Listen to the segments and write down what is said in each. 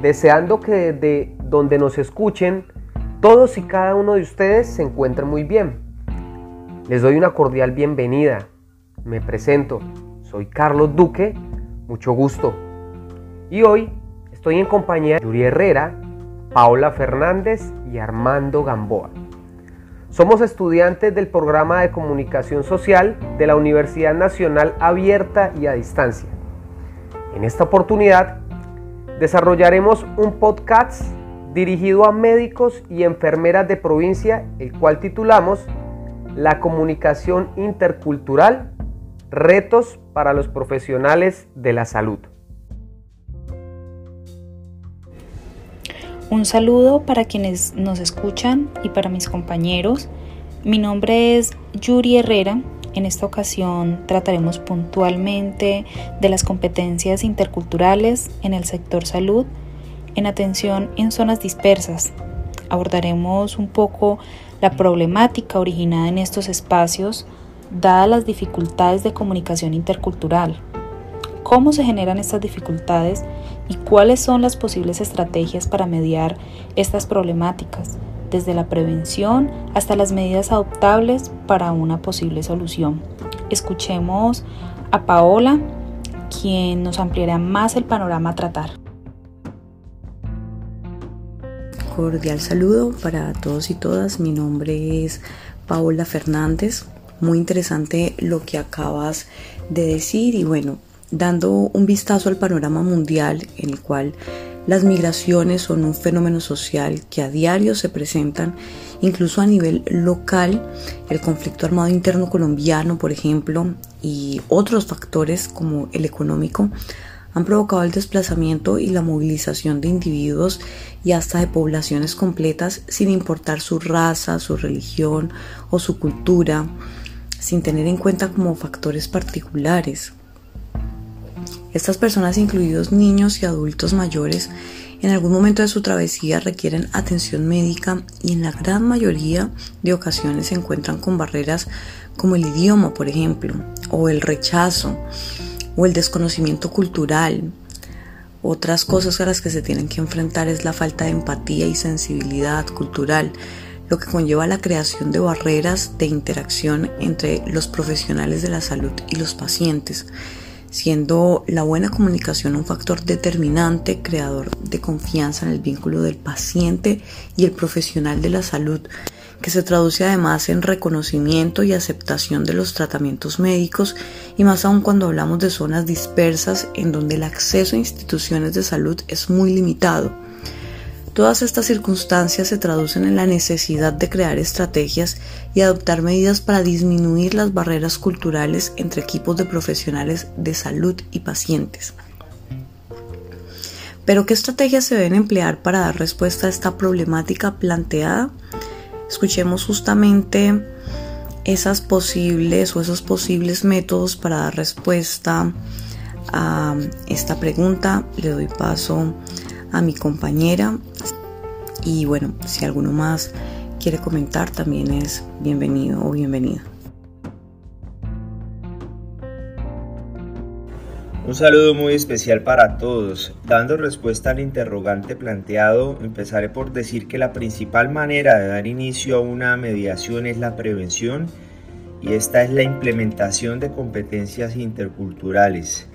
deseando que desde donde nos escuchen, todos y cada uno de ustedes se encuentren muy bien. Les doy una cordial bienvenida. Me presento, soy Carlos Duque, mucho gusto. Y hoy estoy en compañía de Yuri Herrera, Paola Fernández y Armando Gamboa. Somos estudiantes del programa de comunicación social de la Universidad Nacional Abierta y a Distancia. En esta oportunidad desarrollaremos un podcast dirigido a médicos y enfermeras de provincia, el cual titulamos La comunicación intercultural, retos para los profesionales de la salud. Un saludo para quienes nos escuchan y para mis compañeros. Mi nombre es Yuri Herrera. En esta ocasión trataremos puntualmente de las competencias interculturales en el sector salud, en atención en zonas dispersas. Abordaremos un poco la problemática originada en estos espacios, dadas las dificultades de comunicación intercultural. ¿Cómo se generan estas dificultades y cuáles son las posibles estrategias para mediar estas problemáticas, desde la prevención hasta las medidas adoptables para una posible solución. Escuchemos a Paola, quien nos ampliará más el panorama a tratar. Cordial saludo para todos y todas. Mi nombre es Paola Fernández. Muy interesante lo que acabas de decir y bueno, dando un vistazo al panorama mundial en el cual las migraciones son un fenómeno social que a diario se presentan, incluso a nivel local, el conflicto armado interno colombiano, por ejemplo, y otros factores como el económico, han provocado el desplazamiento y la movilización de individuos y hasta de poblaciones completas sin importar su raza, su religión o su cultura, sin tener en cuenta como factores particulares. Estas personas, incluidos niños y adultos mayores, en algún momento de su travesía requieren atención médica y en la gran mayoría de ocasiones se encuentran con barreras como el idioma, por ejemplo, o el rechazo, o el desconocimiento cultural. Otras cosas a las que se tienen que enfrentar es la falta de empatía y sensibilidad cultural, lo que conlleva la creación de barreras de interacción entre los profesionales de la salud y los pacientes siendo la buena comunicación un factor determinante, creador de confianza en el vínculo del paciente y el profesional de la salud, que se traduce además en reconocimiento y aceptación de los tratamientos médicos y más aún cuando hablamos de zonas dispersas en donde el acceso a instituciones de salud es muy limitado Todas estas circunstancias se traducen en la necesidad de crear estrategias y adoptar medidas para disminuir las barreras culturales entre equipos de profesionales de salud y pacientes. Pero ¿qué estrategias se deben emplear para dar respuesta a esta problemática planteada? Escuchemos justamente esas posibles o esos posibles métodos para dar respuesta a esta pregunta. Le doy paso a mi compañera. Y bueno, si alguno más quiere comentar, también es bienvenido o bienvenida. Un saludo muy especial para todos. Dando respuesta al interrogante planteado, empezaré por decir que la principal manera de dar inicio a una mediación es la prevención y esta es la implementación de competencias interculturales.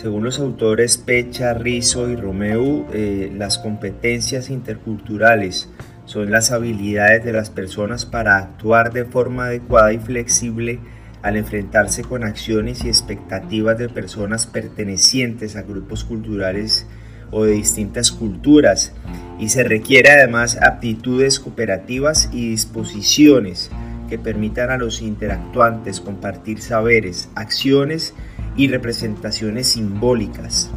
Según los autores Pecha, Rizzo y Romeu, eh, las competencias interculturales son las habilidades de las personas para actuar de forma adecuada y flexible al enfrentarse con acciones y expectativas de personas pertenecientes a grupos culturales o de distintas culturas. Y se requiere además aptitudes cooperativas y disposiciones que permitan a los interactuantes compartir saberes, acciones y representaciones simbólicas.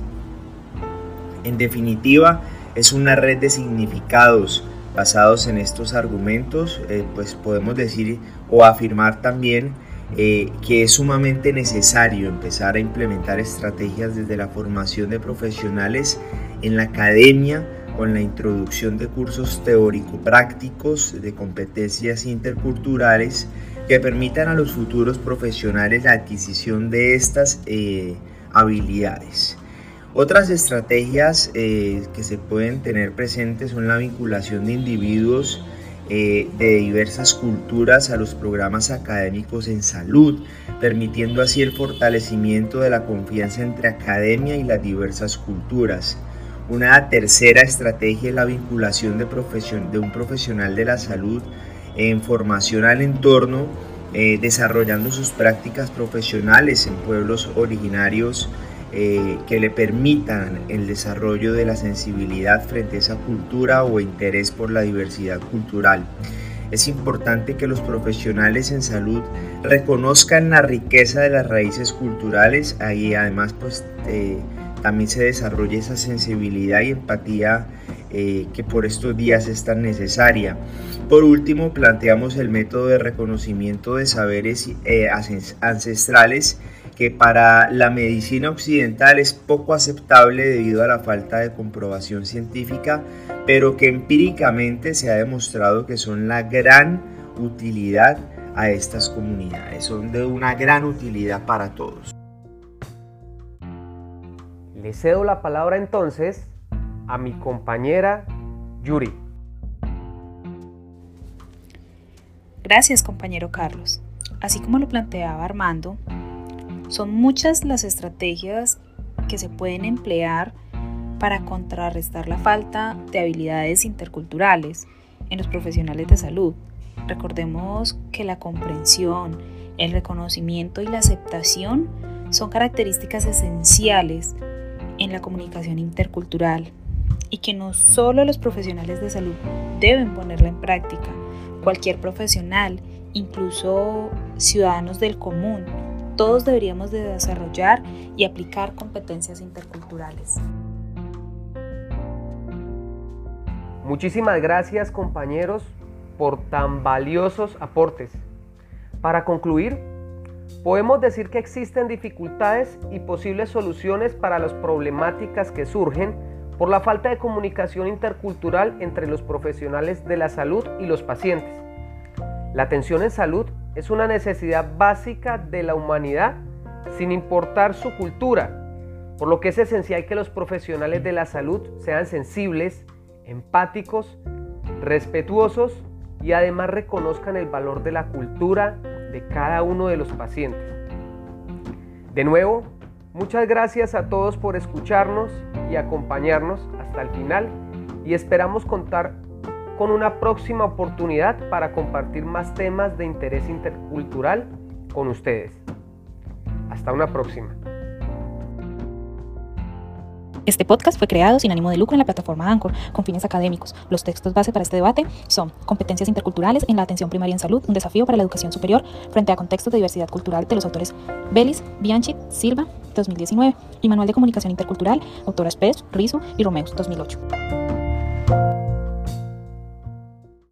En definitiva, es una red de significados basados en estos argumentos, eh, pues podemos decir o afirmar también eh, que es sumamente necesario empezar a implementar estrategias desde la formación de profesionales en la academia con la introducción de cursos teórico-prácticos de competencias interculturales que permitan a los futuros profesionales la adquisición de estas eh, habilidades. Otras estrategias eh, que se pueden tener presentes son la vinculación de individuos eh, de diversas culturas a los programas académicos en salud, permitiendo así el fortalecimiento de la confianza entre academia y las diversas culturas. Una tercera estrategia es la vinculación de, de un profesional de la salud en formación al entorno, eh, desarrollando sus prácticas profesionales en pueblos originarios eh, que le permitan el desarrollo de la sensibilidad frente a esa cultura o interés por la diversidad cultural. Es importante que los profesionales en salud reconozcan la riqueza de las raíces culturales y además pues eh, también se desarrolle esa sensibilidad y empatía eh, que por estos días es tan necesaria. Por último, planteamos el método de reconocimiento de saberes eh, ancestrales que para la medicina occidental es poco aceptable debido a la falta de comprobación científica, pero que empíricamente se ha demostrado que son la gran utilidad a estas comunidades, son de una gran utilidad para todos. Le cedo la palabra entonces a mi compañera Yuri. Gracias compañero Carlos. Así como lo planteaba Armando, son muchas las estrategias que se pueden emplear para contrarrestar la falta de habilidades interculturales en los profesionales de salud. Recordemos que la comprensión, el reconocimiento y la aceptación son características esenciales en la comunicación intercultural y que no solo los profesionales de salud deben ponerla en práctica, cualquier profesional, incluso ciudadanos del común, todos deberíamos de desarrollar y aplicar competencias interculturales. Muchísimas gracias compañeros por tan valiosos aportes. Para concluir, Podemos decir que existen dificultades y posibles soluciones para las problemáticas que surgen por la falta de comunicación intercultural entre los profesionales de la salud y los pacientes. La atención en salud es una necesidad básica de la humanidad sin importar su cultura, por lo que es esencial que los profesionales de la salud sean sensibles, empáticos, respetuosos y además reconozcan el valor de la cultura, de cada uno de los pacientes. De nuevo, muchas gracias a todos por escucharnos y acompañarnos hasta el final y esperamos contar con una próxima oportunidad para compartir más temas de interés intercultural con ustedes. Hasta una próxima. Este podcast fue creado sin ánimo de lucro en la plataforma Anchor, con fines académicos. Los textos base para este debate son Competencias interculturales en la atención primaria en salud, un desafío para la educación superior frente a contextos de diversidad cultural de los autores Belis, Bianchi, Silva, 2019, y Manual de Comunicación Intercultural, autoras Pérez, Rizo y Romeus, 2008.